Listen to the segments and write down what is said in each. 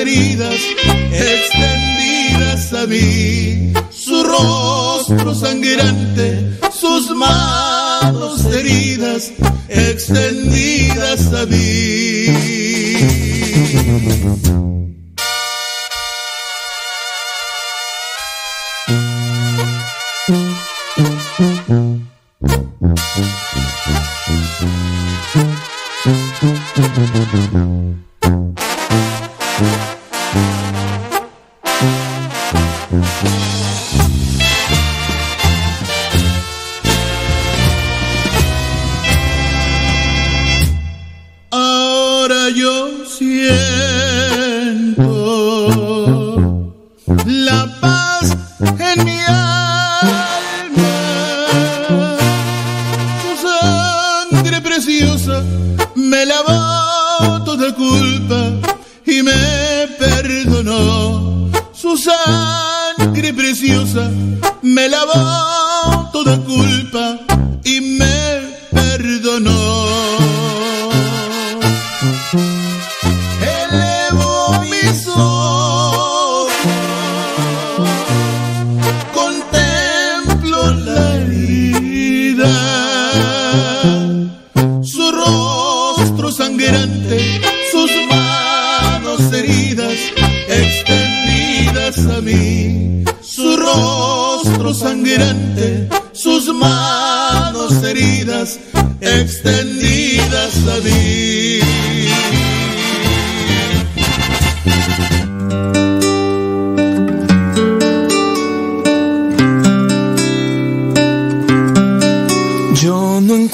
heridas extendidas a mí, su rostro sangrante, sus manos heridas extendidas a mí.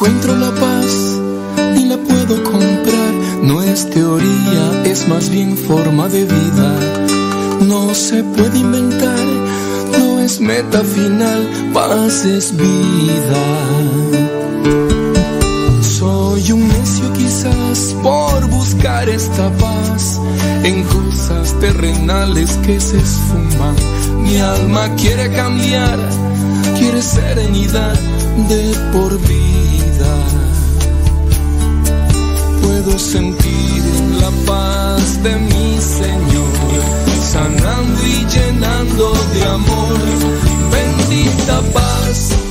encuentro la paz ni la puedo comprar. No es teoría, es más bien forma de vida. No se puede inventar, no es meta final, paz es vida. Soy un necio quizás por buscar esta paz en cosas terrenales que se esfuman. Mi alma quiere cambiar, quiere serenidad de por vida. Puedo sentir la paz de mi Señor, sanando y llenando de amor. Bendita paz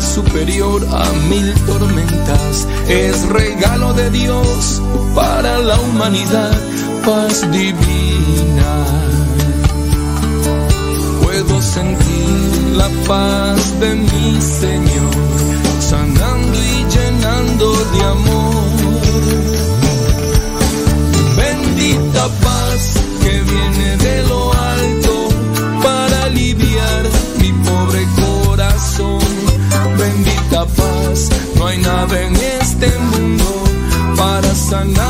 superior a mil tormentas. Es regalo de Dios para la humanidad, paz divina. Puedo sentir la paz de mi Señor, sanando y llenando de amor. Bendita paz sun.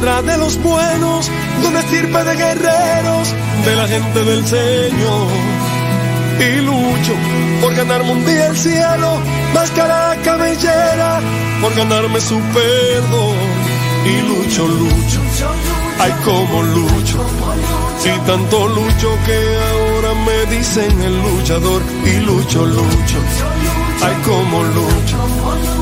De la cuadra de los buenos, donde sirve de guerreros, de la gente del Señor. Y lucho por ganarme un día el cielo, máscara cabellera, por ganarme su perdón. Y lucho, lucho, ay como lucho. Y tanto lucho que ahora me dicen el luchador. Y lucho, lucho, ay como lucho.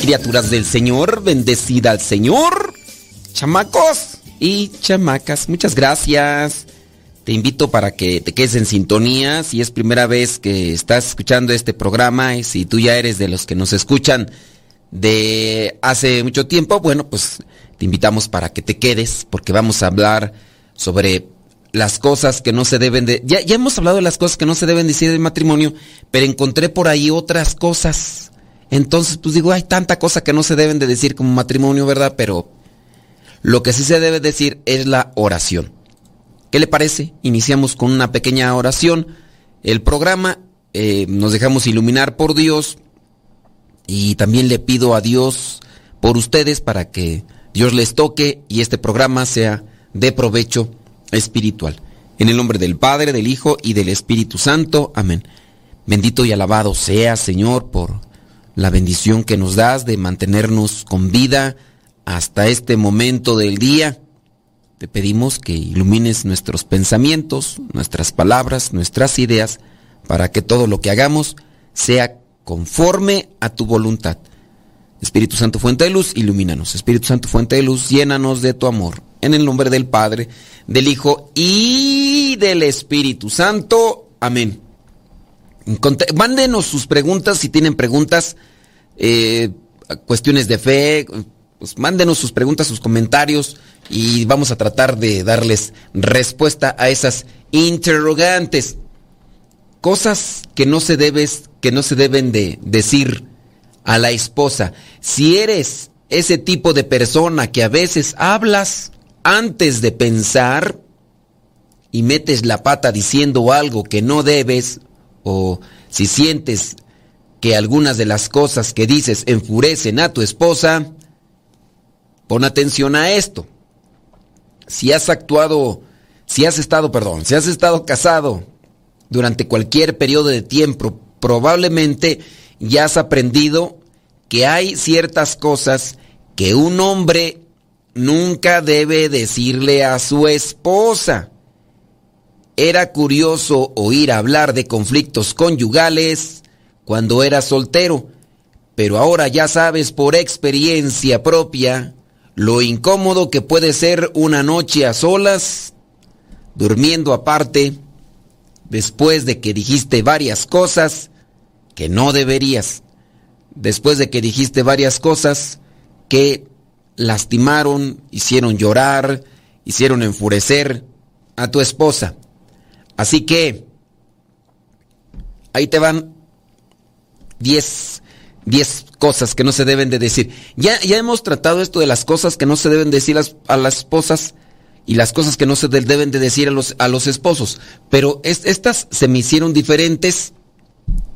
Criaturas del Señor, bendecida al Señor, chamacos. Y chamacas, muchas gracias. Te invito para que te quedes en sintonía. Si es primera vez que estás escuchando este programa y si tú ya eres de los que nos escuchan de hace mucho tiempo, bueno, pues te invitamos para que te quedes porque vamos a hablar sobre las cosas que no se deben de... Ya, ya hemos hablado de las cosas que no se deben decir del matrimonio, pero encontré por ahí otras cosas entonces, pues digo, hay tanta cosa que no se deben de decir como matrimonio, ¿verdad? Pero lo que sí se debe decir es la oración. ¿Qué le parece? Iniciamos con una pequeña oración. El programa, eh, nos dejamos iluminar por Dios y también le pido a Dios por ustedes para que Dios les toque y este programa sea de provecho espiritual. En el nombre del Padre, del Hijo y del Espíritu Santo. Amén. Bendito y alabado sea, Señor, por la bendición que nos das de mantenernos con vida hasta este momento del día. Te pedimos que ilumines nuestros pensamientos, nuestras palabras, nuestras ideas, para que todo lo que hagamos sea conforme a tu voluntad. Espíritu Santo, fuente de luz, ilumínanos. Espíritu Santo, fuente de luz, llénanos de tu amor. En el nombre del Padre, del Hijo y del Espíritu Santo. Amén. Mándenos sus preguntas si tienen preguntas, eh, cuestiones de fe, pues mándenos sus preguntas, sus comentarios y vamos a tratar de darles respuesta a esas interrogantes. Cosas que no se debes, que no se deben de decir a la esposa. Si eres ese tipo de persona que a veces hablas antes de pensar y metes la pata diciendo algo que no debes, o si sientes que algunas de las cosas que dices enfurecen a tu esposa, pon atención a esto. Si has actuado, si has estado, perdón, si has estado casado durante cualquier periodo de tiempo, probablemente ya has aprendido que hay ciertas cosas que un hombre nunca debe decirle a su esposa. Era curioso oír hablar de conflictos conyugales cuando era soltero, pero ahora ya sabes por experiencia propia lo incómodo que puede ser una noche a solas, durmiendo aparte, después de que dijiste varias cosas que no deberías, después de que dijiste varias cosas que lastimaron, hicieron llorar, hicieron enfurecer a tu esposa. Así que ahí te van 10, 10 cosas que no se deben de decir. Ya, ya hemos tratado esto de las cosas que no se deben decir a las esposas y las cosas que no se deben de decir a los, a los esposos. Pero estas se me hicieron diferentes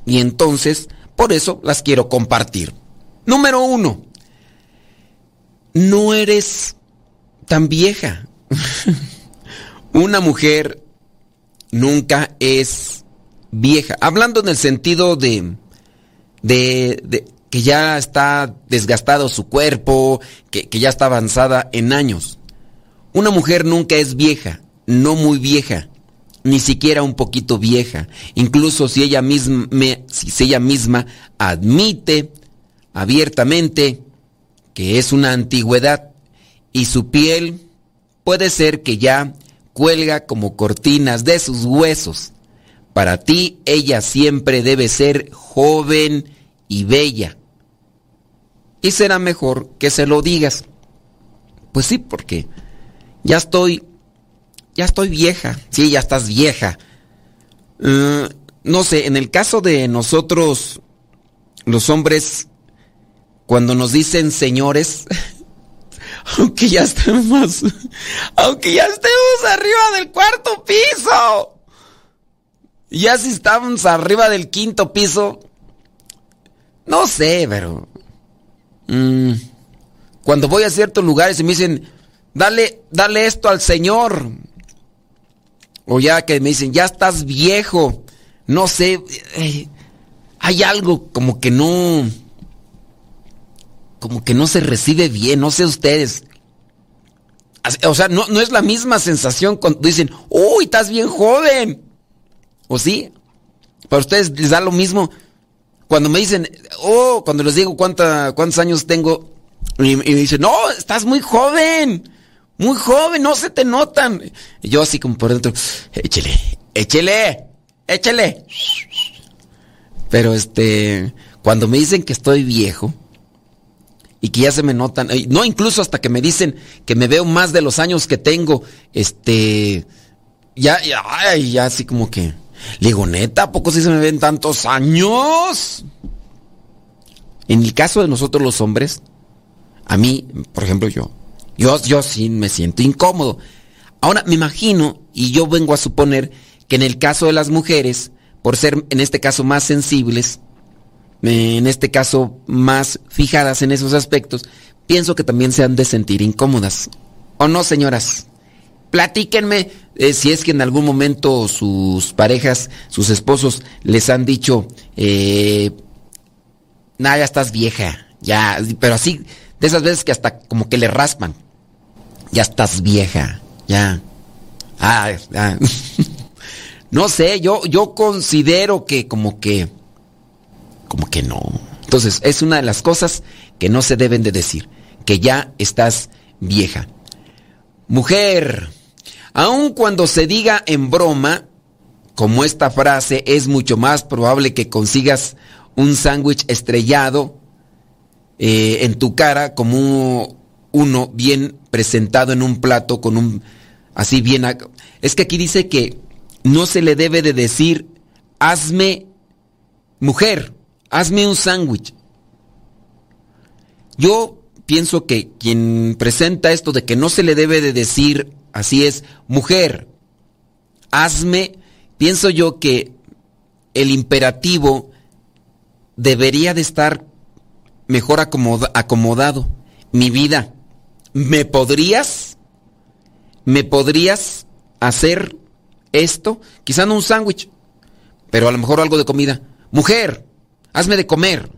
y entonces por eso las quiero compartir. Número uno, no eres tan vieja. Una mujer nunca es vieja. Hablando en el sentido de, de, que ya está desgastado su cuerpo, que, que ya está avanzada en años. Una mujer nunca es vieja, no muy vieja, ni siquiera un poquito vieja. Incluso si ella misma, si ella misma admite abiertamente que es una antigüedad y su piel puede ser que ya cuelga como cortinas de sus huesos. Para ti ella siempre debe ser joven y bella. Y será mejor que se lo digas. Pues sí, porque ya estoy, ya estoy vieja. Sí, ya estás vieja. Eh, no sé, en el caso de nosotros, los hombres, cuando nos dicen señores, aunque ya estemos, aunque ya estemos arriba del cuarto piso, ya si estamos arriba del quinto piso, no sé, pero mm, cuando voy a ciertos lugares y me dicen, dale, dale esto al Señor. O ya que me dicen, ya estás viejo. No sé, eh, hay algo como que no, como que no se recibe bien, no sé ustedes. O sea, no, no es la misma sensación cuando dicen, uy, estás bien joven. ¿O sí? Para ustedes les da lo mismo. Cuando me dicen, oh, cuando les digo cuánta, cuántos años tengo, y, me dicen, no, estás muy joven. Muy joven, no se te notan. Yo así como por dentro, échele, échele, échele. Pero este, cuando me dicen que estoy viejo y que ya se me notan, no incluso hasta que me dicen que me veo más de los años que tengo, este, ya, ya, ya así como que, le digo, neta, ¿a poco sí se me ven tantos años? En el caso de nosotros los hombres, a mí, por ejemplo, yo, yo, yo sí me siento incómodo. Ahora me imagino, y yo vengo a suponer, que en el caso de las mujeres, por ser en este caso más sensibles, en este caso más fijadas en esos aspectos, pienso que también se han de sentir incómodas. ¿O no, señoras? Platíquenme eh, si es que en algún momento sus parejas, sus esposos, les han dicho, eh, nada, ya estás vieja, ya, pero así, de esas veces que hasta como que le raspan ya estás vieja, ya. Ah, no sé, yo, yo considero que como que, como que no. Entonces, es una de las cosas que no se deben de decir, que ya estás vieja. Mujer, aun cuando se diga en broma, como esta frase, es mucho más probable que consigas un sándwich estrellado eh, en tu cara como uno bien presentado en un plato con un así bien es que aquí dice que no se le debe de decir hazme mujer, hazme un sándwich. Yo pienso que quien presenta esto de que no se le debe de decir así es mujer, hazme, pienso yo que el imperativo debería de estar mejor acomodado. Mi vida, ¿me podrías? ¿Me podrías hacer esto? Quizá no un sándwich, pero a lo mejor algo de comida. Mujer, hazme de comer.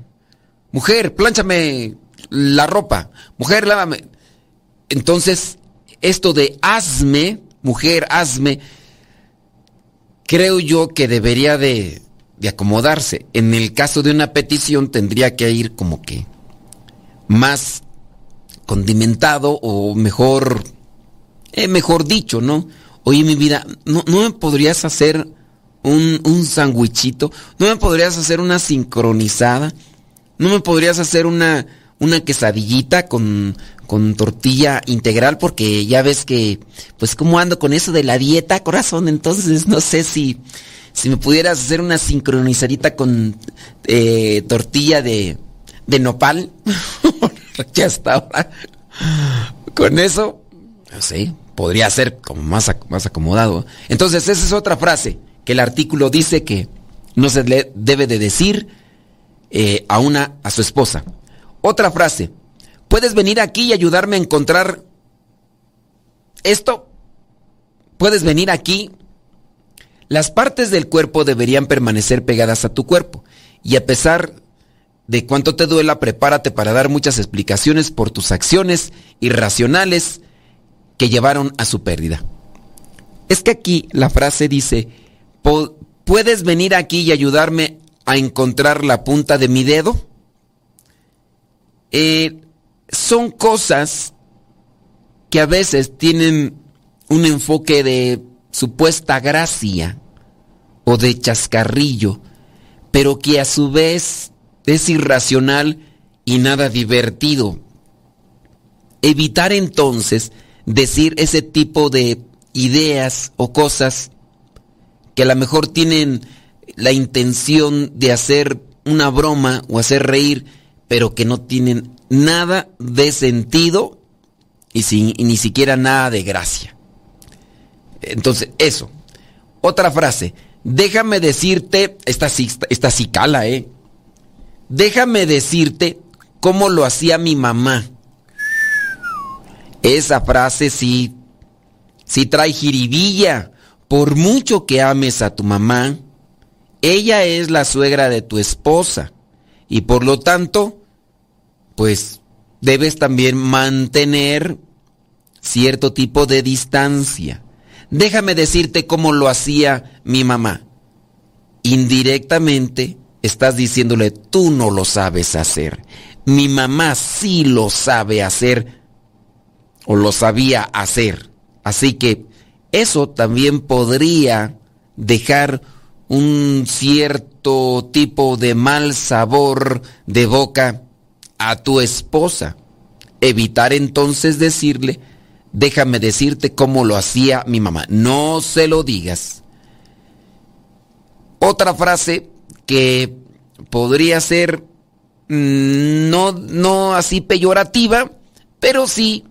Mujer, plánchame la ropa. Mujer, lávame. Entonces, esto de hazme, mujer, hazme, creo yo que debería de, de acomodarse. En el caso de una petición tendría que ir como que más condimentado o mejor, eh, mejor dicho, ¿no? Oye, mi vida, ¿no, ¿no me podrías hacer un, un sandwichito? ¿No me podrías hacer una sincronizada? ¿No me podrías hacer una, una quesadillita con, con tortilla integral? Porque ya ves que, pues como ando con eso de la dieta, corazón, entonces no sé si, si me pudieras hacer una sincronizadita con eh, tortilla de, de nopal. ya está ahora. Con eso, sí, podría ser como más, más acomodado. Entonces, esa es otra frase que el artículo dice que no se le debe de decir eh, a una a su esposa. Otra frase. ¿Puedes venir aquí y ayudarme a encontrar esto? ¿Puedes venir aquí? Las partes del cuerpo deberían permanecer pegadas a tu cuerpo. Y a pesar de cuánto te duela, prepárate para dar muchas explicaciones por tus acciones irracionales que llevaron a su pérdida. Es que aquí la frase dice, ¿puedes venir aquí y ayudarme a encontrar la punta de mi dedo? Eh, son cosas que a veces tienen un enfoque de supuesta gracia o de chascarrillo, pero que a su vez es irracional y nada divertido. Evitar entonces decir ese tipo de ideas o cosas que a lo mejor tienen la intención de hacer una broma o hacer reír, pero que no tienen nada de sentido y, sin, ni siquiera nada de gracia. Entonces, eso. Otra frase. Déjame decirte, esta sí, ¿eh? Déjame decirte cómo lo hacía mi mamá. Esa frase sí, sí trae jiribilla. Por mucho que ames a tu mamá, ella es la suegra de tu esposa y por lo tanto, pues debes también mantener cierto tipo de distancia. Déjame decirte cómo lo hacía mi mamá. Indirectamente estás diciéndole, tú no lo sabes hacer. Mi mamá sí lo sabe hacer o lo sabía hacer. Así que eso también podría dejar un cierto tipo de mal sabor de boca a tu esposa. Evitar entonces decirle, déjame decirte cómo lo hacía mi mamá. No se lo digas. Otra frase que podría ser mm, no, no así peyorativa, pero sí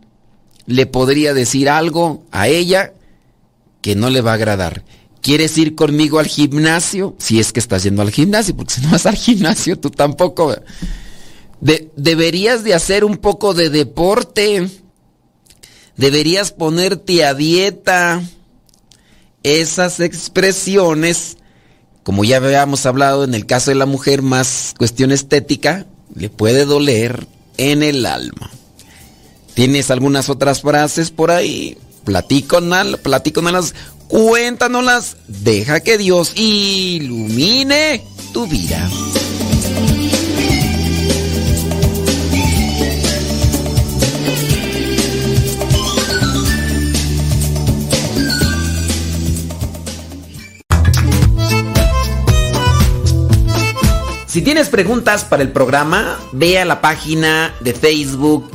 le podría decir algo a ella que no le va a agradar. ¿Quieres ir conmigo al gimnasio? Si es que estás yendo al gimnasio, porque si no vas al gimnasio, tú tampoco. deberías de hacer un poco de deporte. Deberías ponerte a dieta. Esas expresiones, como ya habíamos hablado en el caso de la mujer, más cuestión estética, le puede doler en el alma. ¿Tienes algunas otras frases por ahí? Platíconas, platíconas, cuéntanoslas. Deja que Dios ilumine tu vida. Si tienes preguntas para el programa, ve a la página de Facebook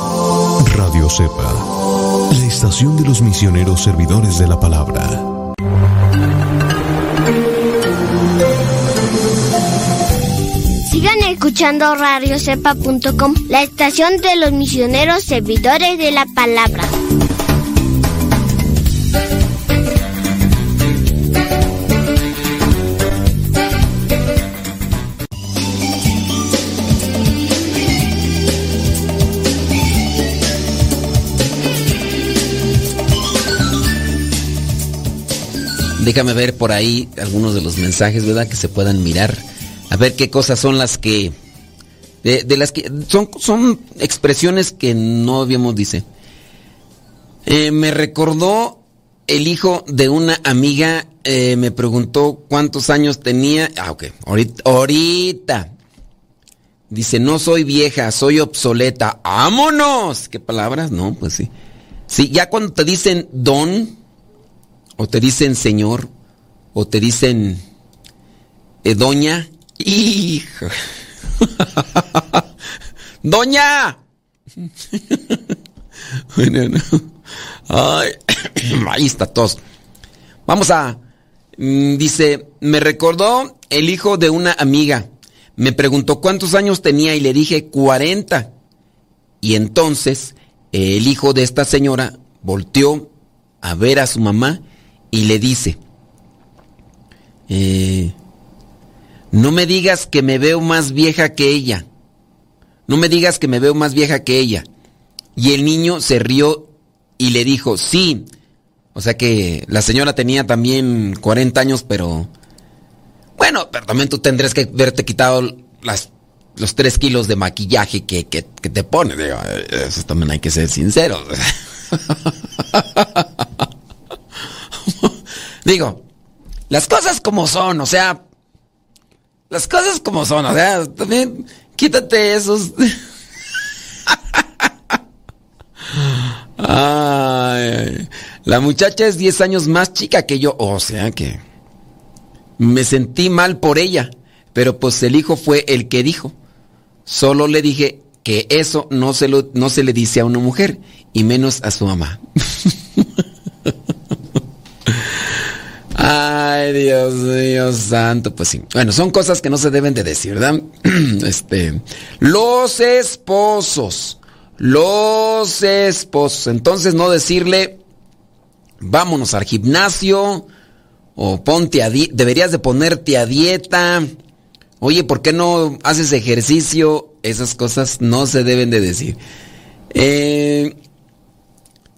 Radio Cepa, la estación de los misioneros servidores de la palabra. Sigan escuchando radiocepa.com, la estación de los misioneros servidores de la palabra. Déjame ver por ahí algunos de los mensajes, ¿verdad? Que se puedan mirar. A ver qué cosas son las que... De, las que... Son, son expresiones que no habíamos dice. Eh, me recordó el hijo de una amiga, eh, me preguntó cuántos años tenía. Ah, ok. Ahorita. ahorita. Dice, no soy vieja, soy obsoleta. ¡Vámonos! ¿Qué palabras? No, pues sí. Sí, ya cuando te dicen don, o te dicen señor, o te dicen eh, doña, hijo. ¡Doña! bueno, Ay, ahí está tos. Vamos a... Mm, dice, me recordó el hijo de una amiga. Me preguntó cuántos años tenía y le dije 40. Y entonces el hijo de esta señora volteó a ver a su mamá y le dice, eh, no me digas que me veo más vieja que ella. No me digas que me veo más vieja que ella. Y el niño se rió y le dijo, sí. O sea que la señora tenía también 40 años, pero... Bueno, pero también tú tendrías que verte quitado los 3 kilos de maquillaje que, que, te pone. Digo, eso también hay que ser sinceros. Digo, las cosas como son, o sea, las cosas como son, o sea, también quítate esos. Ay, la muchacha es 10 años más chica que yo, o sea que me sentí mal por ella, pero pues el hijo fue el que dijo. Solo le dije que eso no se, lo, no se le dice a una mujer, y menos a su mamá. Ay, Dios mío santo, pues sí. Bueno, son cosas que no se deben de decir, ¿verdad? Este, los esposos, los esposos. Entonces no decirle, vámonos al gimnasio o ponte a deberías de ponerte a dieta. Oye, ¿por qué no haces ejercicio? Esas cosas no se deben de decir. Eh,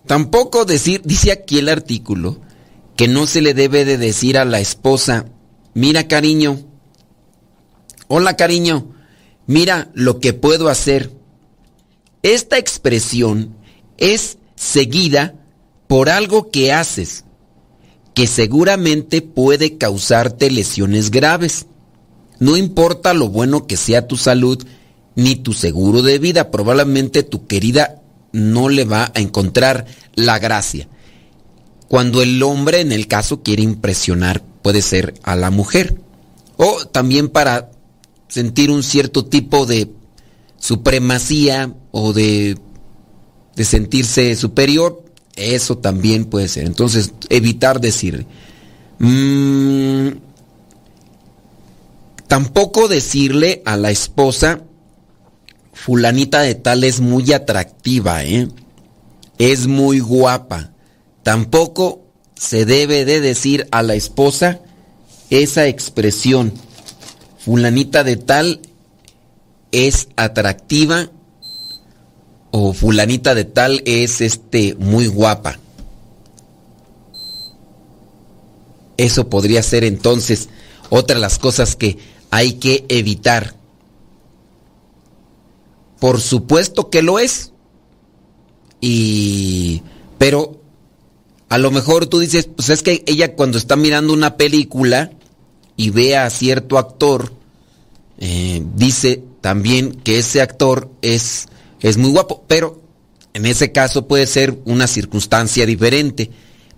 tampoco decir, dice aquí el artículo, que no se le debe de decir a la esposa, mira cariño, hola cariño, mira lo que puedo hacer. Esta expresión es seguida por algo que haces, que seguramente puede causarte lesiones graves. No importa lo bueno que sea tu salud ni tu seguro de vida, probablemente tu querida no le va a encontrar la gracia cuando el hombre en el caso quiere impresionar puede ser a la mujer o también para sentir un cierto tipo de supremacía o de, de sentirse superior, eso también puede ser. Entonces, evitar decir. Mm, tampoco decirle a la esposa, fulanita de tal es muy atractiva, ¿eh? es muy guapa. Tampoco se debe de decir a la esposa esa expresión, fulanita de tal es atractiva o fulanita de tal es este muy guapa. Eso podría ser entonces otra de las cosas que hay que evitar. Por supuesto que lo es. Y pero a lo mejor tú dices, pues es que ella cuando está mirando una película y ve a cierto actor, eh, dice también que ese actor es, es muy guapo, pero en ese caso puede ser una circunstancia diferente.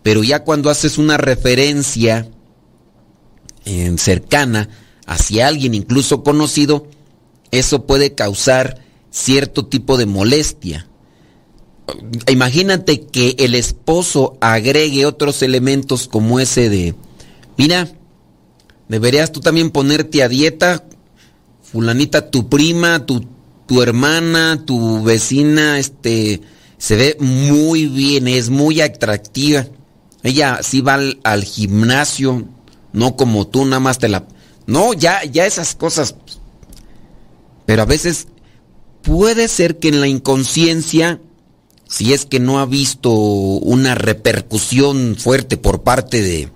Pero ya cuando haces una referencia eh, cercana hacia alguien incluso conocido, eso puede causar cierto tipo de molestia imagínate que el esposo agregue otros elementos como ese de, mira, deberías tú también ponerte a dieta, fulanita, tu prima, tu, tu hermana, tu vecina, este, se ve muy bien, es muy atractiva. Ella sí va al, gimnasio, no como tú, nada más te la... No, ya, ya esas cosas. Pero a veces puede ser que en la inconsciencia si es que no ha visto una repercusión fuerte por parte de,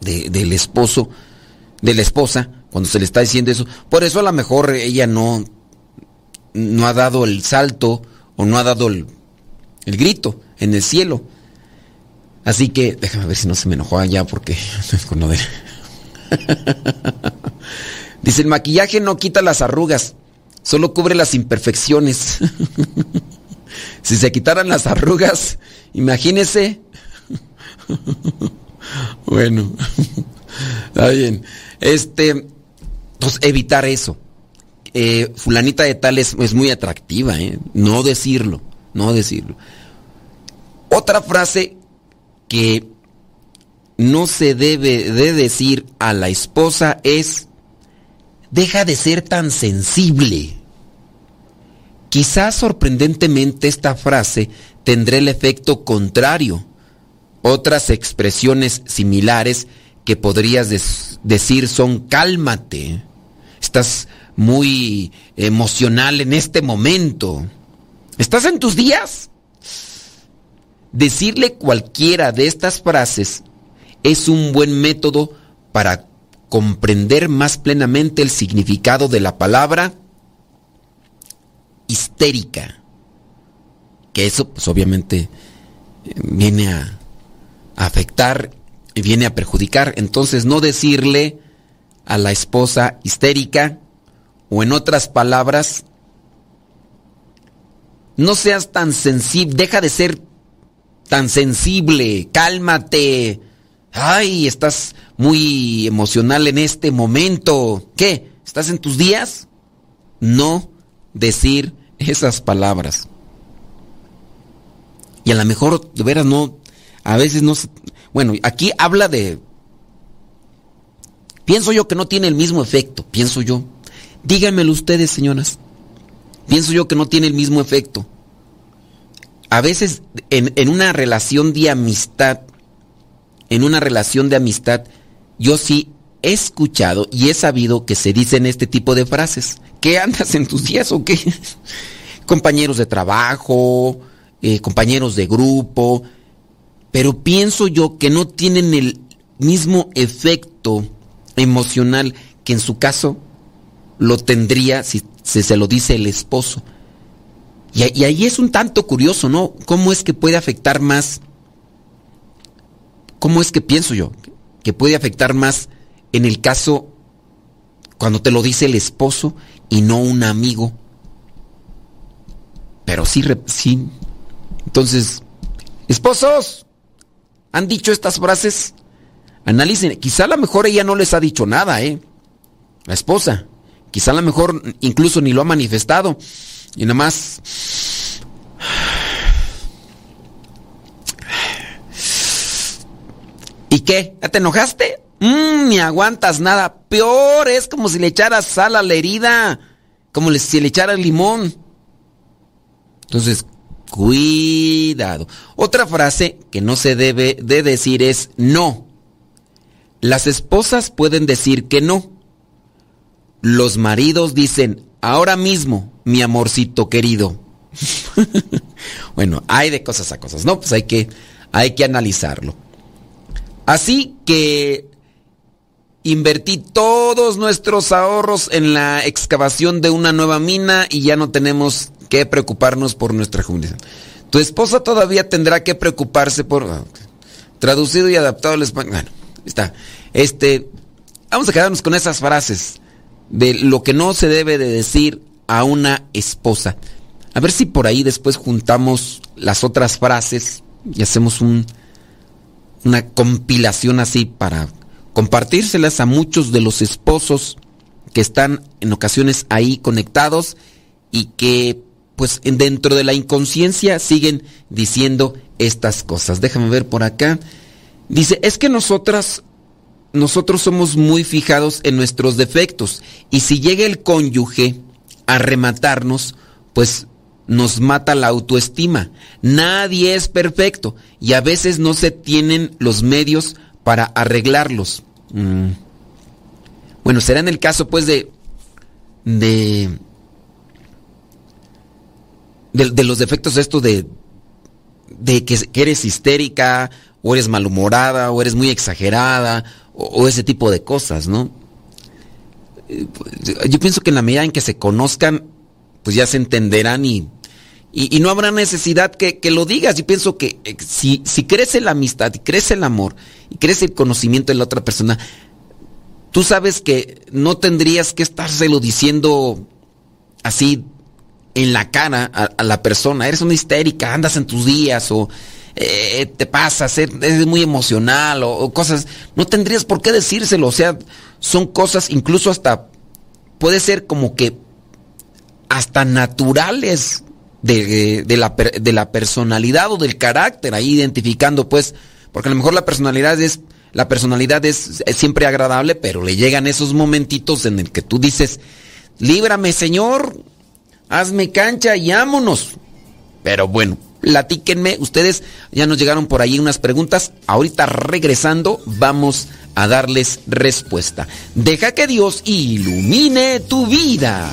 del esposo, de la esposa, cuando se le está diciendo eso. Por eso a lo mejor ella no, no ha dado el salto o no ha dado el, el grito en el cielo. Así que déjame ver si no se me enojó allá porque con Dice, el maquillaje no quita las arrugas, solo cubre las imperfecciones. si se quitaran las arrugas, imagínese. bueno, está bien. Este, pues evitar eso. Eh, fulanita de tal es, es muy atractiva, ¿eh? No decirlo, no decirlo. Otra frase que no se debe de decir a la esposa es, deja de ser tan sensible. Quizás sorprendentemente esta frase tendrá el efecto contrario. Otras expresiones similares que podrías decir son cálmate. Estás muy emocional en este momento. ¿Estás en tus días? Decirle cualquiera de estas frases es un buen método para comprender más plenamente el significado de la palabra histérica. Que eso, pues obviamente, viene a, afectar y viene a perjudicar. Entonces, no decirle a la esposa histérica, o en otras palabras, no seas tan sensible, deja de ser tan sensible, cálmate. Ay, estás muy emocional en este momento. ¿Qué? ¿Estás en tus días? No decir esas palabras. Y a lo mejor, de veras, no, a veces no... Bueno, aquí habla de... Pienso yo que no tiene el mismo efecto, pienso yo. Díganmelo ustedes, señoras. Pienso yo que no tiene el mismo efecto. A veces en, en una relación de amistad, en una relación de amistad, yo sí he escuchado y he sabido que se dicen este tipo de frases. ¿Qué andas en tus días o qué? compañeros de trabajo, eh, compañeros de grupo, pero pienso yo que no tienen el mismo efecto emocional que en su caso lo tendría si, se lo dice el esposo. Y, y, ahí es un tanto curioso, ¿no? ¿Cómo es que puede afectar más? ¿Cómo es que pienso yo? Que puede afectar más en el caso cuando te lo dice el esposo y no un amigo. Pero sí, sí. Entonces, esposos, ¿han dicho estas frases? Analicen. Quizá a lo mejor ella no les ha dicho nada, ¿eh? La esposa. Quizá a lo mejor incluso ni lo ha manifestado. Y nada más... ¿Y qué? ¿Ya te enojaste? Mmm, ni aguantas nada. Peor es como si le echaras sal a la herida. Como si le echaras limón. Entonces, cuidado. Otra frase que no se debe de decir es no. Las esposas pueden decir que no. Los maridos dicen, ahora mismo, mi amorcito querido. bueno, hay de cosas a cosas, ¿no? Pues hay que, hay que analizarlo. Así que invertí todos nuestros ahorros en la excavación de una nueva mina y ya no tenemos que preocuparnos por nuestra jubilación. Tu esposa todavía tendrá que preocuparse por ah, traducido y adaptado al español. Bueno, está. Este, vamos a quedarnos con esas frases de lo que no se debe de decir a una esposa. A ver si por ahí después juntamos las otras frases y hacemos un, una compilación así para compartírselas a muchos de los esposos que están en ocasiones ahí conectados y que pues dentro de la inconsciencia siguen diciendo estas cosas. Déjame ver por acá. Dice, es que nosotras, nosotros somos muy fijados en nuestros defectos y si llega el cónyuge a rematarnos, pues nos mata la autoestima. Nadie es perfecto y a veces no se tienen los medios para arreglarlos. Mm. Bueno, será en el caso pues de, de, de, los defectos estos de, de que, eres histérica o eres malhumorada o eres muy exagerada o, ese tipo de cosas, ¿no? Eh, yo pienso que en la medida en que se conozcan, pues ya se entenderán y, y, no habrá necesidad que, que, lo digas. Yo pienso que eh, si, si crece la amistad y crece el amor y crece el conocimiento de la otra persona, tú sabes que no tendrías que estárselo diciendo así en la cara a, la persona, eres una histérica, andas en tus días o eh, te pasa, eres muy emocional o, cosas, no tendrías por qué decírselo, o sea, son cosas incluso hasta, puede ser como que hasta naturales de, la, de la personalidad o del carácter, ahí identificando pues, porque a lo mejor la personalidad es la personalidad es, siempre agradable, pero le llegan esos momentitos en el que tú dices, líbrame Señor, hazme cancha y vámonos. Pero bueno, platíquenme, ustedes ya nos llegaron por ahí unas preguntas, ahorita regresando vamos a darles respuesta. Deja que Dios ilumine tu vida.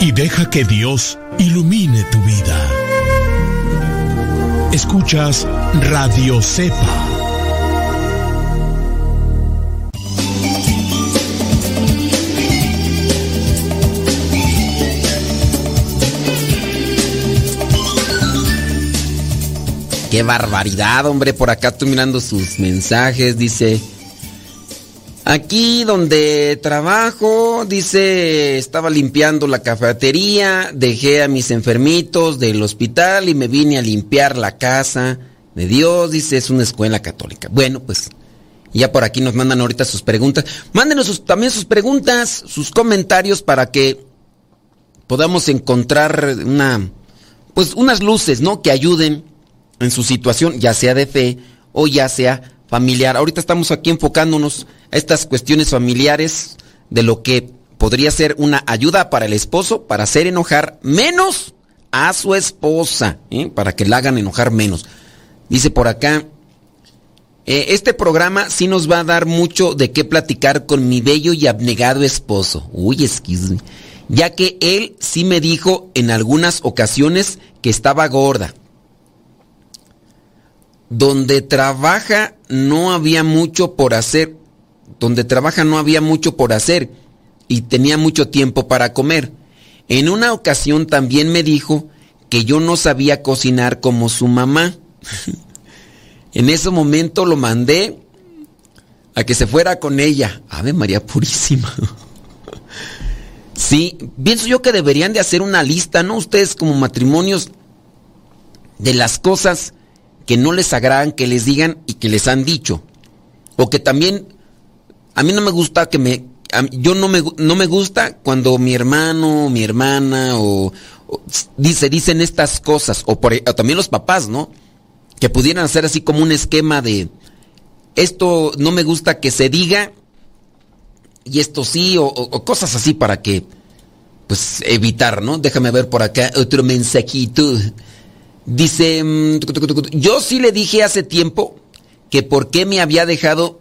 y deja que Dios ilumine tu vida. Escuchas Radio Cepa. Qué barbaridad, hombre. Por acá estoy mirando sus mensajes. Dice, Aquí donde trabajo, dice, estaba limpiando la cafetería, dejé a mis enfermitos del hospital y me vine a limpiar la casa de Dios, dice, es una escuela católica. Bueno, pues ya por aquí nos mandan ahorita sus preguntas. Mándenos también sus preguntas, sus comentarios para que podamos encontrar una, pues unas luces, ¿no? Que ayuden en su situación, ya sea de fe o ya sea familiar. Ahorita estamos aquí enfocándonos a estas cuestiones familiares de lo que podría ser una ayuda para el esposo para hacer enojar menos a su esposa, ¿eh? para que la hagan enojar menos. Dice por acá, eh, este programa sí nos va a dar mucho de qué platicar con mi bello y abnegado esposo. Uy, excuse. Ya que él sí me dijo en algunas ocasiones que estaba gorda donde trabaja no había mucho por hacer, donde trabaja no había mucho por hacer y tenía mucho tiempo para comer. En una ocasión también me dijo que yo no sabía cocinar como su mamá. en ese momento lo mandé a que se fuera con ella. Ave María Purísima. sí, pienso yo que deberían de hacer una lista, ¿no? Ustedes como matrimonios de las cosas que no les agradan que les digan y que les han dicho. O que también, a mí no me gusta que me, yo no me, no me gusta cuando mi hermano, mi hermana o, dice, dicen estas cosas, o, por, o también los papás, ¿no? Que pudieran hacer así como un esquema de, esto no me gusta que se diga, y esto sí, o, cosas así para que, pues, evitar, ¿no? Déjame ver por acá otro mensajito. Dice, mm, yo sí le dije hace tiempo que por qué me había dejado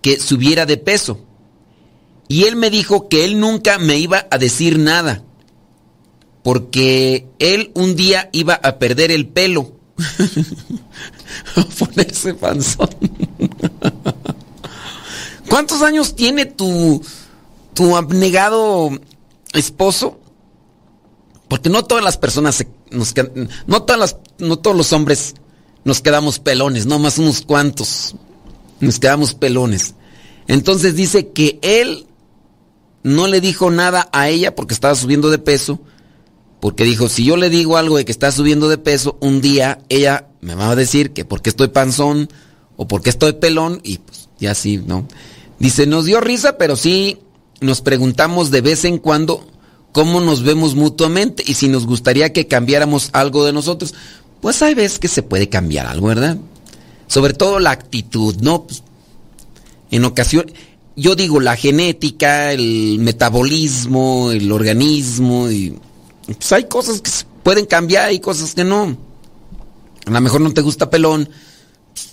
que subiera de peso. Y él me dijo que él nunca me iba a decir nada, porque él un día iba a perder el pelo. a ponerse panzón. ¿Cuántos años tiene tu, tu abnegado esposo? Porque no todas las personas se nos no todas no todos los hombres nos quedamos pelones, no más unos cuantos nos quedamos pelones. Entonces dice que él no le dijo nada a ella porque estaba subiendo de peso, porque dijo, si yo le digo algo de que está subiendo de peso, un día ella me va a decir que porque estoy panzón o porque estoy pelón y pues ya sí, ¿no? Dice, nos dio risa, pero sí nos preguntamos de vez en cuando cómo nos vemos mutuamente y si nos gustaría que cambiáramos algo de nosotros. Pues hay veces que se puede cambiar algo, ¿verdad? Sobre todo la actitud, ¿no? Pues, en ocasión, yo digo la genética, el metabolismo, el organismo, y pues hay cosas que se pueden cambiar y cosas que no. A lo mejor no te gusta pelón,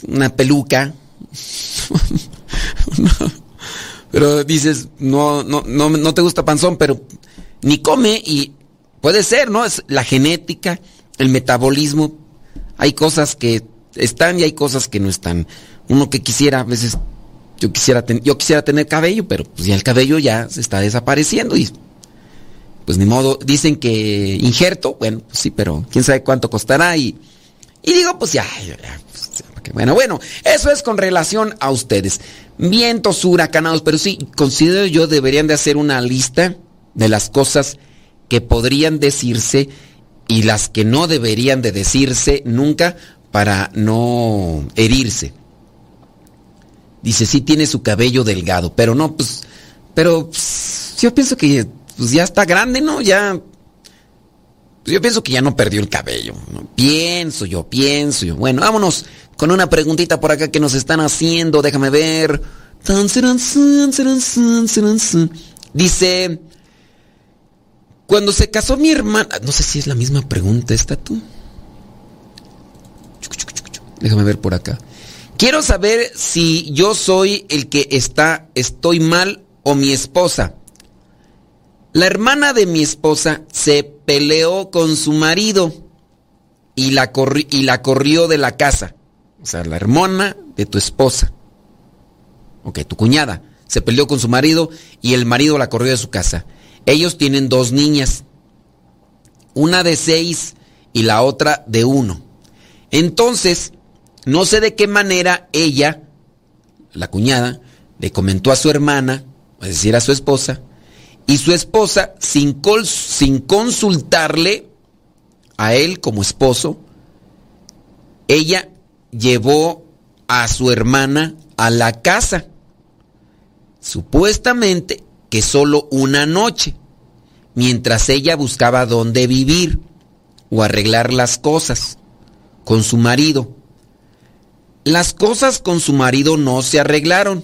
una peluca. pero dices, no, no, no, no te gusta panzón, pero ni come y puede ser, ¿no? Es la genética, el metabolismo. Hay cosas que están y hay cosas que no están. Uno que quisiera, a veces, yo quisiera, yo quisiera tener cabello, pero pues ya el cabello ya se está desapareciendo y pues ni modo, dicen que injerto, bueno, pues sí, pero quién sabe cuánto costará y, y digo, pues ya, pues, bueno, bueno, eso es con relación a ustedes. Vientos huracanados, pero sí, considero yo deberían de hacer una lista de las cosas que podrían decirse y las que no deberían de decirse nunca para no herirse. Dice, sí tiene su cabello delgado, pero no, pues, pero pues, yo pienso que pues, ya está grande, ¿no? Ya, pues, yo pienso que ya no perdió el cabello. Pienso yo, pienso yo. Bueno, vámonos con una preguntita por acá que nos están haciendo, déjame ver. Dice, cuando se casó mi hermana, no sé si es la misma pregunta esta tú. Déjame ver por acá. Quiero saber si yo soy el que está, estoy mal o mi esposa. La hermana de mi esposa se peleó con su marido y la, y la corrió de la casa. O sea, la hermana de tu esposa. Ok, tu cuñada. Se peleó con su marido y el marido la corrió de su casa. Ellos tienen dos niñas, una de seis y la otra de uno. Entonces, no sé de qué manera ella, la cuñada, le comentó a su hermana, es decir, a su esposa, y su esposa, sin, sin consultarle a él como esposo, ella llevó a su hermana a la casa. Supuestamente que solo una noche, mientras ella buscaba dónde vivir o arreglar las cosas con su marido. Las cosas con su marido no se arreglaron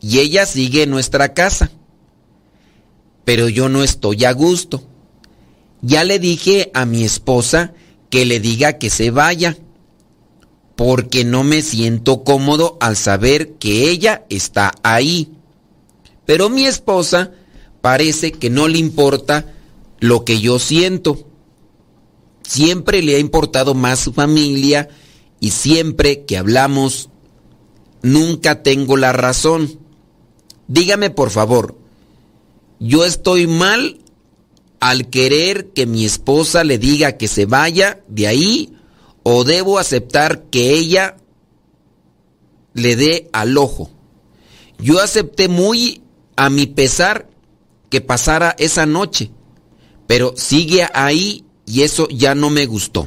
y ella sigue en nuestra casa. Pero yo no estoy a gusto. Ya le dije a mi esposa que le diga que se vaya, porque no me siento cómodo al saber que ella está ahí. Pero mi esposa parece que no le importa lo que yo siento. Siempre le ha importado más su familia y siempre que hablamos nunca tengo la razón. Dígame por favor, ¿yo estoy mal al querer que mi esposa le diga que se vaya de ahí o debo aceptar que ella le dé al ojo? Yo acepté muy a mi pesar que pasara esa noche, pero sigue ahí y eso ya no me gustó.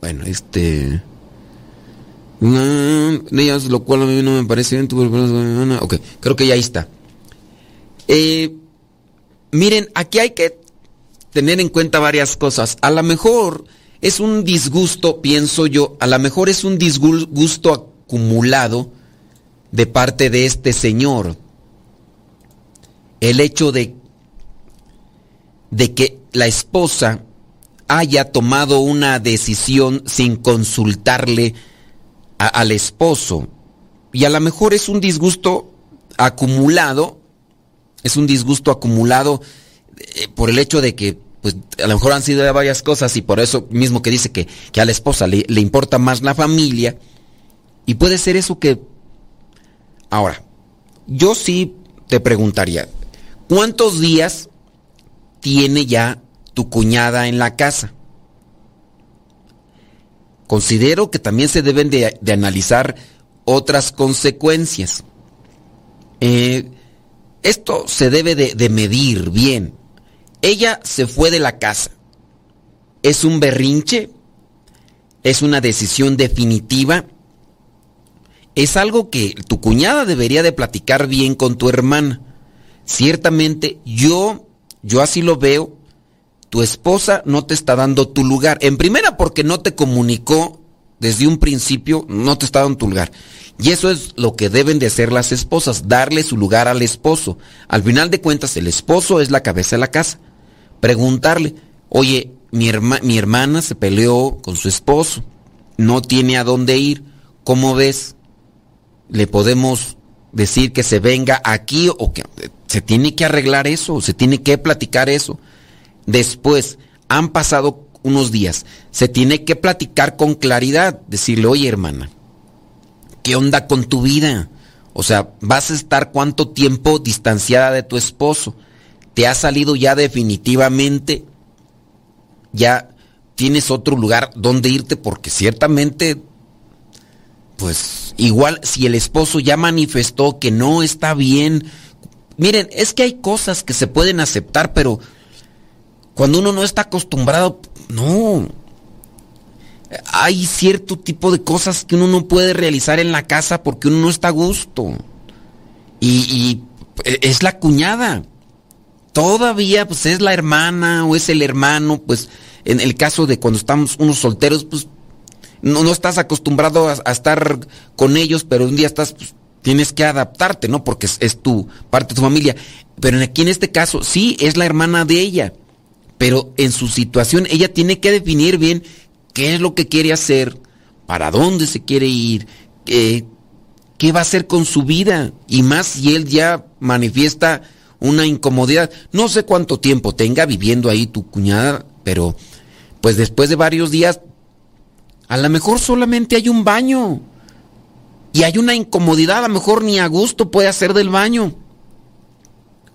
Bueno, este... lo cual a mí no me parece bien. Ok, creo que ya ahí está. Eh, miren, aquí hay que tener en cuenta varias cosas. A lo mejor es un disgusto, pienso yo, a lo mejor es un disgusto acumulado de parte de este señor. El hecho de, de que la esposa haya tomado una decisión sin consultarle al esposo. Y a lo mejor es un disgusto acumulado, es un disgusto acumulado eh, por el hecho de que pues a lo mejor han sido varias cosas y por eso mismo que dice que, a la esposa le, le, importa más la familia. Y puede ser eso que... Ahora, yo sí te preguntaría, ¿cuántos días tiene ya tu cuñada en la casa? Considero que también se deben de, analizar otras consecuencias. Eh, esto se debe de medir bien. Ella se fue de la casa. ¿Es un berrinche? ¿Es una decisión definitiva? Es algo que tu cuñada debería de platicar bien con tu hermana. Ciertamente yo, yo así lo veo, tu esposa no te está dando tu lugar. En primera porque no te comunicó desde un principio, no te está dando tu lugar. Y eso es lo que deben de hacer las esposas, darle su lugar al esposo. Al final de cuentas, el esposo es la cabeza de la casa preguntarle, oye, mi, mi hermana se peleó con su esposo, no tiene a dónde ir, ¿cómo ves? Le podemos decir que se venga aquí o que se tiene que arreglar eso, se tiene que platicar eso. Después, han pasado unos días, se tiene que platicar con claridad, decirle, oye hermana, ¿qué onda con tu vida? O sea, ¿vas a estar cuánto tiempo distanciada de tu esposo? te ha salido ya definitivamente, ya tienes otro lugar donde irte porque ciertamente, pues igual si el esposo ya manifestó que no está bien, miren, es que hay cosas que se pueden aceptar, pero cuando uno no está acostumbrado, no. Hay cierto tipo de cosas que uno no puede realizar en la casa porque uno no está a gusto. Y, y es la cuñada todavía pues es la hermana o es el hermano, pues en el caso de cuando estamos unos solteros, pues no, no estás acostumbrado a, estar con ellos, pero un día estás, pues, tienes que adaptarte, ¿no? Porque es, tu parte de tu familia. Pero aquí en este caso, sí, es la hermana de ella, pero en su situación ella tiene que definir bien qué es lo que quiere hacer, para dónde se quiere ir, qué, qué va a hacer con su vida, y más si él ya manifiesta una incomodidad. No sé cuánto tiempo tenga viviendo ahí tu cuñada, pero pues después de varios días, a lo mejor solamente hay un baño. Y hay una incomodidad, a lo mejor ni a gusto puede hacer del baño.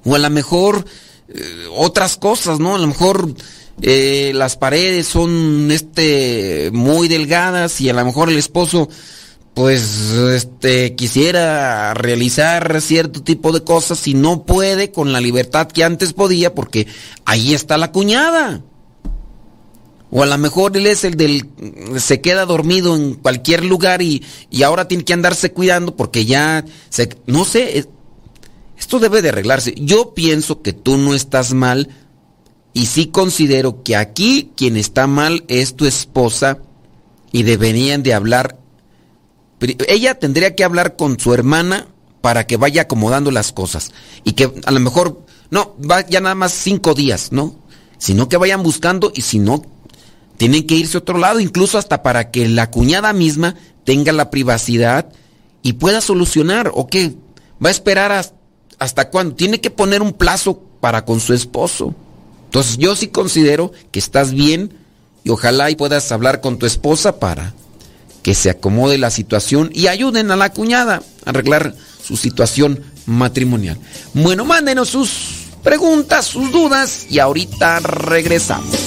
O a lo mejor eh, otras cosas, ¿no? A lo mejor eh, las paredes son este muy delgadas y a lo mejor el esposo pues este quisiera realizar cierto tipo de cosas y no puede con la libertad que antes podía porque ahí está la cuñada. O a lo mejor él es el del se queda dormido en cualquier lugar y, y ahora tiene que andarse cuidando porque ya se no sé, esto debe de arreglarse. Yo pienso que tú no estás mal y sí considero que aquí quien está mal es tu esposa y deberían de hablar ella tendría que hablar con su hermana para que vaya acomodando las cosas. Y que a lo mejor, no, va ya nada más cinco días, ¿no? Sino que vayan buscando y si no, tienen que irse a otro lado, incluso hasta para que la cuñada misma tenga la privacidad y pueda solucionar. ¿O qué? ¿Va a esperar hasta cuándo? Tiene que poner un plazo para con su esposo. Entonces yo sí considero que estás bien y ojalá y puedas hablar con tu esposa para que se acomode la situación y ayuden a la cuñada a arreglar su situación matrimonial. Bueno, mándenos sus preguntas, sus dudas y ahorita regresamos.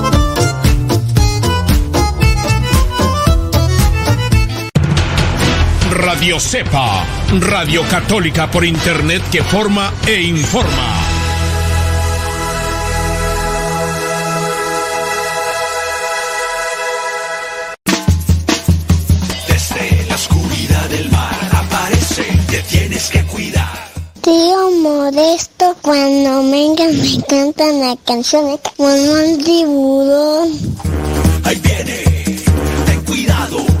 Radio Cepa, Radio Católica por Internet que forma e informa. Desde la oscuridad del mar aparece, te tienes que cuidar. Tío Modesto, cuando vengan me cantan la canción de como un tiburón. Ahí viene, ten cuidado.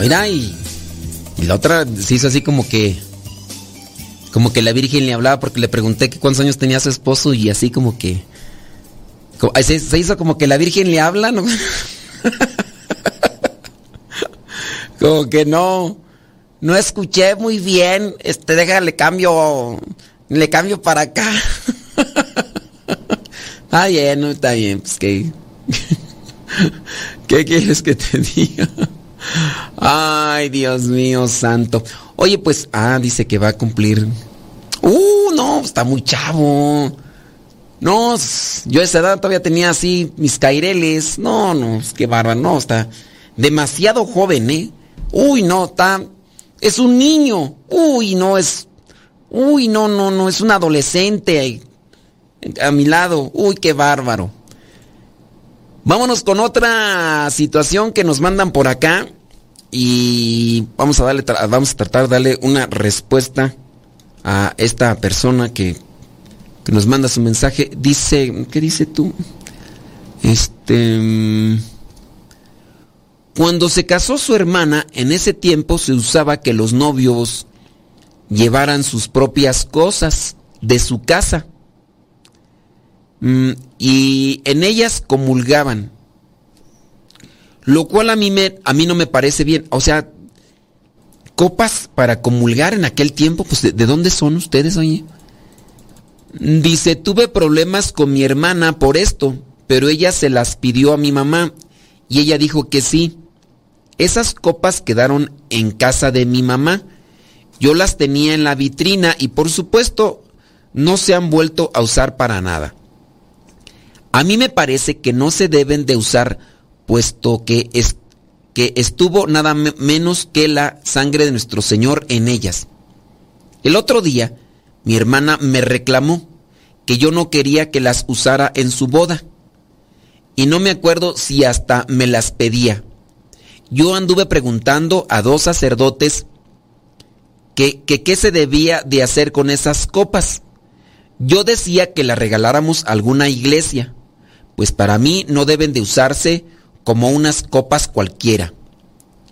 Mira, y, la otra se hizo así como que. Como que la Virgen le hablaba porque le pregunté que cuántos años tenía su esposo y así como que. se hizo como que la Virgen le habla, ¿no? como que no. No escuché muy bien. Este, déjale cambio. Le cambio para acá. Está bien, no está bien. Pues que. ¿Qué quieres que te diga? Ay, Dios mío, santo. Oye, pues, ah, dice que va a cumplir. Uh, no, está muy chavo. No, yo a esa edad todavía tenía así mis caireles. No, no, es que bárbaro, no, está demasiado joven, ¿eh? Uy, no, está. Es un niño. Uy, no, es. Uy, no, no, no, es un adolescente a mi lado. Uy, qué bárbaro. Vámonos con otra situación que nos mandan por acá y vamos a darle vamos a tratar de darle una respuesta a esta persona que, que nos manda su mensaje. Dice, ¿qué dice tú? Este mm, cuando se casó su hermana, en ese tiempo se usaba que los novios llevaran sus propias cosas de su casa. Mm, y en ellas comulgaban. Lo cual a mí, me, a mí no me parece bien. O sea, copas para comulgar en aquel tiempo, pues ¿de, de dónde son ustedes, oye? Dice, tuve problemas con mi hermana por esto, pero ella se las pidió a mi mamá y ella dijo que sí. Esas copas quedaron en casa de mi mamá. Yo las tenía en la vitrina y por supuesto no se han vuelto a usar para nada. A mí me parece que no se deben de usar puesto que, es, que estuvo nada me- menos que la sangre de nuestro Señor en ellas. El otro día mi hermana me reclamó que yo no quería que las usara en su boda. Y no me acuerdo si hasta me las pedía. Yo anduve preguntando a dos sacerdotes que qué se debía de hacer con esas copas. Yo decía que las regaláramos a alguna iglesia, pues para mí no deben de usarse como unas copas cualquiera,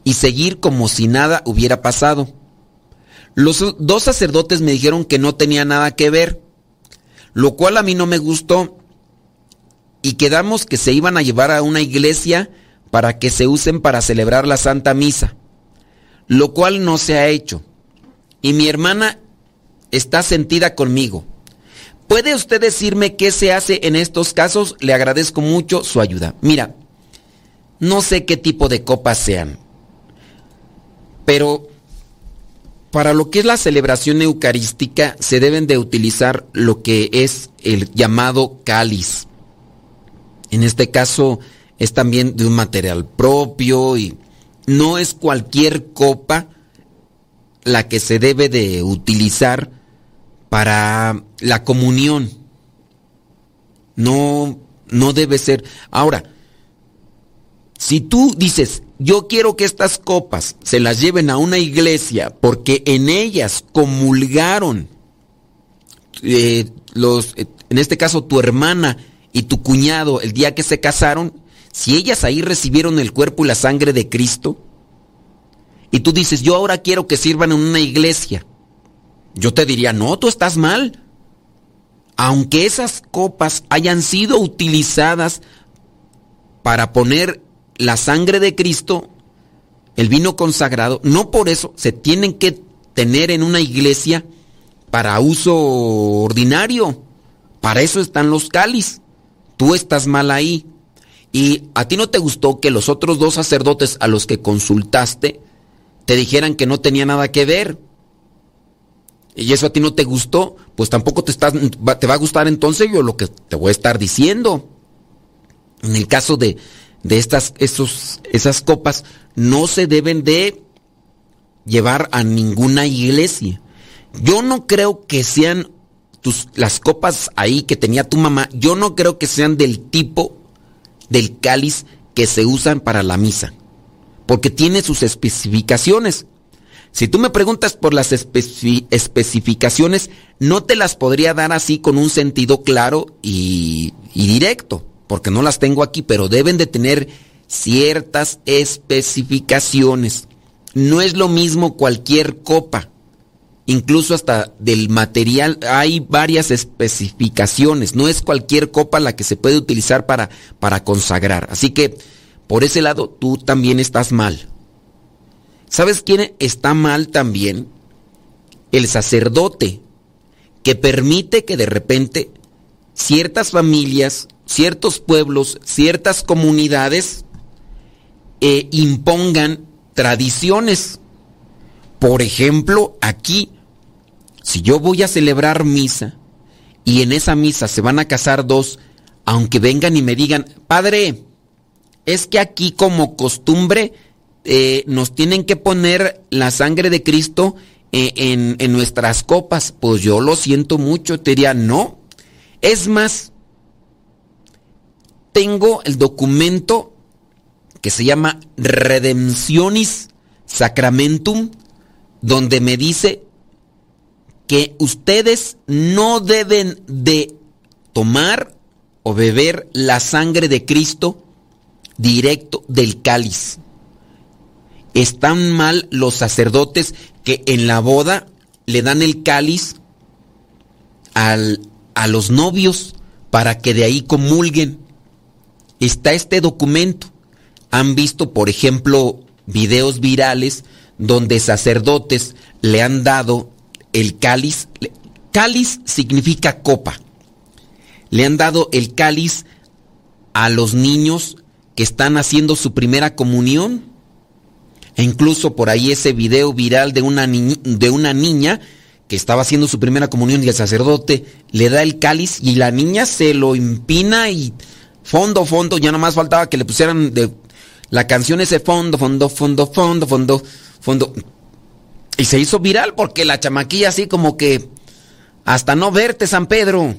y seguir como si nada hubiera pasado. Los dos sacerdotes me dijeron que no tenía nada que ver, lo cual a mí no me gustó, y quedamos que se iban a llevar a una iglesia para que se usen para celebrar la Santa Misa, lo cual no se ha hecho. Y mi hermana está sentida conmigo. ¿Puede usted decirme qué se hace en estos casos? Le agradezco mucho su ayuda. Mira, no sé qué tipo de copas sean. Pero para lo que es la celebración eucarística se deben de utilizar lo que es el llamado cáliz. En este caso es también de un material propio y no es cualquier copa la que se debe de utilizar para la comunión. No, no debe ser. Ahora, si tú dices, yo quiero que estas copas se las lleven a una iglesia porque en ellas comulgaron eh, los, eh, en este caso tu hermana y tu cuñado el día que se casaron, si ellas ahí recibieron el cuerpo y la sangre de Cristo, y tú dices, yo ahora quiero que sirvan en una iglesia, yo te diría, no, tú estás mal. Aunque esas copas hayan sido utilizadas para poner la sangre de Cristo, el vino consagrado, no por eso se tienen que tener en una iglesia para uso ordinario. Para eso están los cáliz. Tú estás mal ahí. Y a ti no te gustó que los otros dos sacerdotes a los que consultaste te dijeran que no tenía nada que ver. Y eso a ti no te gustó, pues tampoco te, estás, te va a gustar entonces yo lo que te voy a estar diciendo. En el caso de, de estas, esos, esas copas no se deben de llevar a ninguna iglesia. Yo no creo que sean tus, las copas ahí que tenía tu mamá, yo no creo que sean del tipo del cáliz que se usan para la misa, porque tiene sus especificaciones. Si tú me preguntas por las especificaciones, no te las podría dar así con un sentido claro y, y directo porque no las tengo aquí, pero deben de tener ciertas especificaciones. No es lo mismo cualquier copa. Incluso hasta del material hay varias especificaciones. No es cualquier copa la que se puede utilizar para, para consagrar. Así que por ese lado tú también estás mal. ¿Sabes quién está mal también? El sacerdote, que permite que de repente ciertas familias ciertos pueblos, ciertas comunidades eh, impongan tradiciones. Por ejemplo, aquí, si yo voy a celebrar misa y en esa misa se van a casar dos, aunque vengan y me digan, padre, es que aquí como costumbre eh, nos tienen que poner la sangre de Cristo eh, en, en nuestras copas, pues yo lo siento mucho, te diría, no. Es más, tengo el documento que se llama Redemptionis Sacramentum, donde me dice que ustedes no deben de tomar o beber la sangre de Cristo directo del cáliz. Están mal los sacerdotes que en la boda le dan el cáliz al, a los novios para que de ahí comulguen está este documento. Han visto, por ejemplo, videos virales donde sacerdotes le han dado el cáliz. Cáliz significa copa. Le han dado el cáliz a los niños que están haciendo su primera comunión. E incluso por ahí ese video viral de una, de una niña que estaba haciendo su primera comunión y el sacerdote le da el cáliz y la niña se lo impina y Fondo, fondo, ya nomás faltaba que le pusieran de la canción ese fondo, fondo, fondo, fondo, fondo, fondo. Y se hizo viral porque la chamaquilla así como que hasta no verte, San Pedro.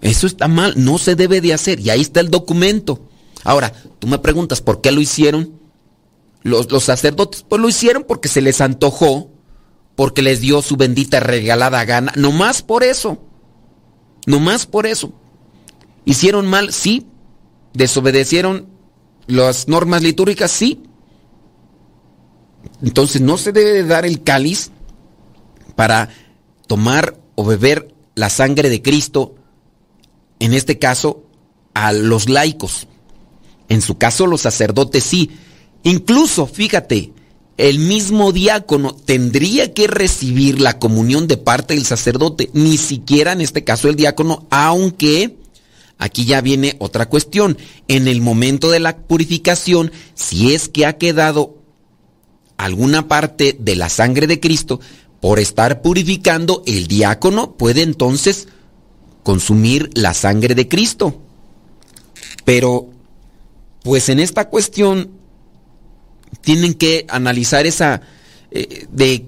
Eso está mal, no se debe de hacer. Y ahí está el documento. Ahora, tú me preguntas por qué lo hicieron. Los, los sacerdotes, pues lo hicieron porque se les antojó, porque les dio su bendita regalada gana. No más por eso. No más por eso. ¿Hicieron mal? Sí. ¿Desobedecieron las normas litúrgicas? Sí. Entonces no se debe dar el cáliz para tomar o beber la sangre de Cristo, en este caso, a los laicos. En su caso, los sacerdotes sí. Incluso, fíjate, el mismo diácono tendría que recibir la comunión de parte del sacerdote, ni siquiera en este caso el diácono, aunque Aquí ya viene otra cuestión. En el momento de la purificación, si es que ha quedado alguna parte de la sangre de Cristo, por estar purificando, el diácono puede entonces consumir la sangre de Cristo. Pero, pues en esta cuestión, tienen que analizar esa eh, de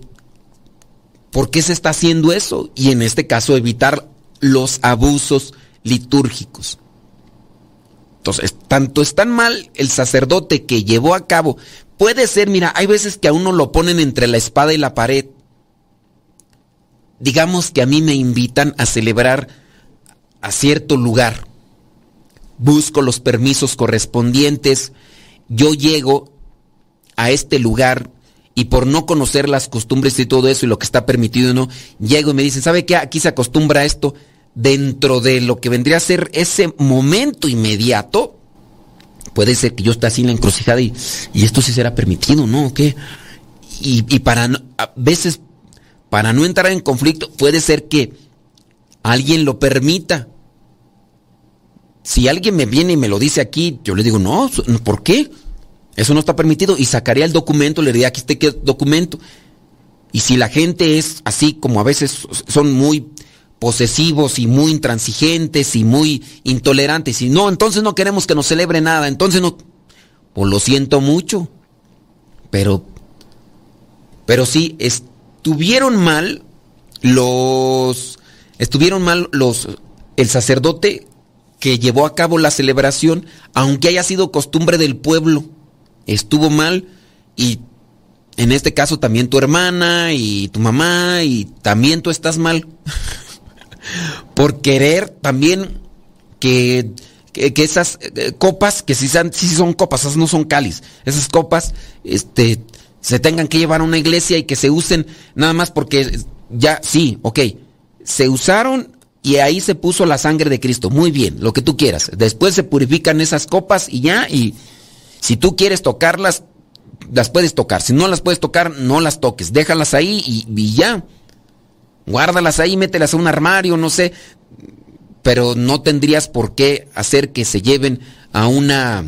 por qué se está haciendo eso y en este caso evitar los abusos litúrgicos. Entonces, tanto es tan mal el sacerdote que llevó a cabo, puede ser, mira, hay veces que a uno lo ponen entre la espada y la pared. Digamos que a mí me invitan a celebrar a cierto lugar. Busco los permisos correspondientes. Yo llego a este lugar y por no conocer las costumbres y todo eso y lo que está permitido no, llego y me dicen, ¿sabe qué? Aquí se acostumbra a esto dentro de lo que vendría a ser ese momento inmediato, puede ser que yo esté así en la encrucijada y, y esto sí será permitido, ¿no? ¿O qué? Y, y para a veces, para no entrar en conflicto, puede ser que alguien lo permita. Si alguien me viene y me lo dice aquí, yo le digo, no, ¿por qué? Eso no está permitido. Y sacaría el documento, le diría, aquí qué documento. Y si la gente es así como a veces son muy posesivos y muy intransigentes y muy intolerantes. Y no, entonces no queremos que nos celebre nada. Entonces no. Pues lo siento mucho. Pero. Pero sí, estuvieron mal los. Estuvieron mal los. El sacerdote que llevó a cabo la celebración, aunque haya sido costumbre del pueblo. Estuvo mal y en este caso también tu hermana y tu mamá y también tú estás mal. por querer también que, que, esas eh, copas, que si son, si son copas, esas no son cáliz, esas copas este, se tengan que llevar a una iglesia y que se usen nada más porque ya, sí, ok, se usaron y ahí se puso la sangre de Cristo, muy bien, lo que tú quieras. Después se purifican esas copas y ya, y si tú quieres tocarlas, las puedes tocar. Si no las puedes tocar, no las toques. Déjalas ahí y, ya. Guárdalas ahí, mételas a un armario, no sé. Pero no tendrías por qué hacer que se lleven a una,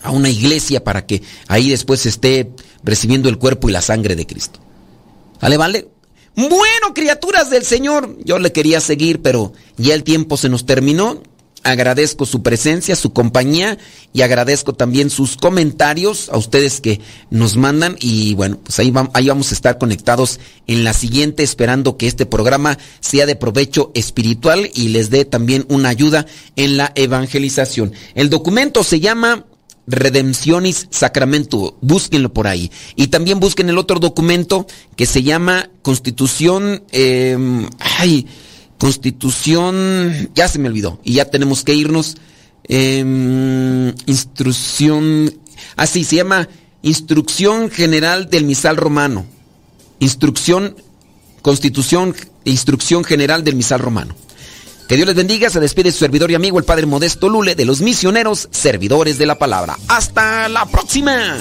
a una iglesia para que ahí después esté recibiendo el cuerpo y la sangre de Cristo. ¿Vale, vale? Bueno, criaturas del Señor, yo le quería seguir, pero ya el tiempo se nos terminó agradezco su presencia, su compañía y agradezco también sus comentarios a ustedes que nos mandan y bueno, pues ahí, vamos, a estar conectados en la siguiente esperando que este programa sea de provecho espiritual y les dé también una ayuda en la evangelización. El documento se llama Redemptionis Sacramento, búsquenlo por ahí. Y también busquen el otro documento que se llama Constitución, eh, ay, Constitución, ya se me olvidó, y ya tenemos que irnos. Em, instrucción, así se llama Instrucción General del Misal Romano. Instrucción, Constitución, Instrucción General del Misal Romano. Que Dios les bendiga, se despide su servidor y amigo el Padre Modesto Lule de los misioneros servidores de la palabra. Hasta la próxima.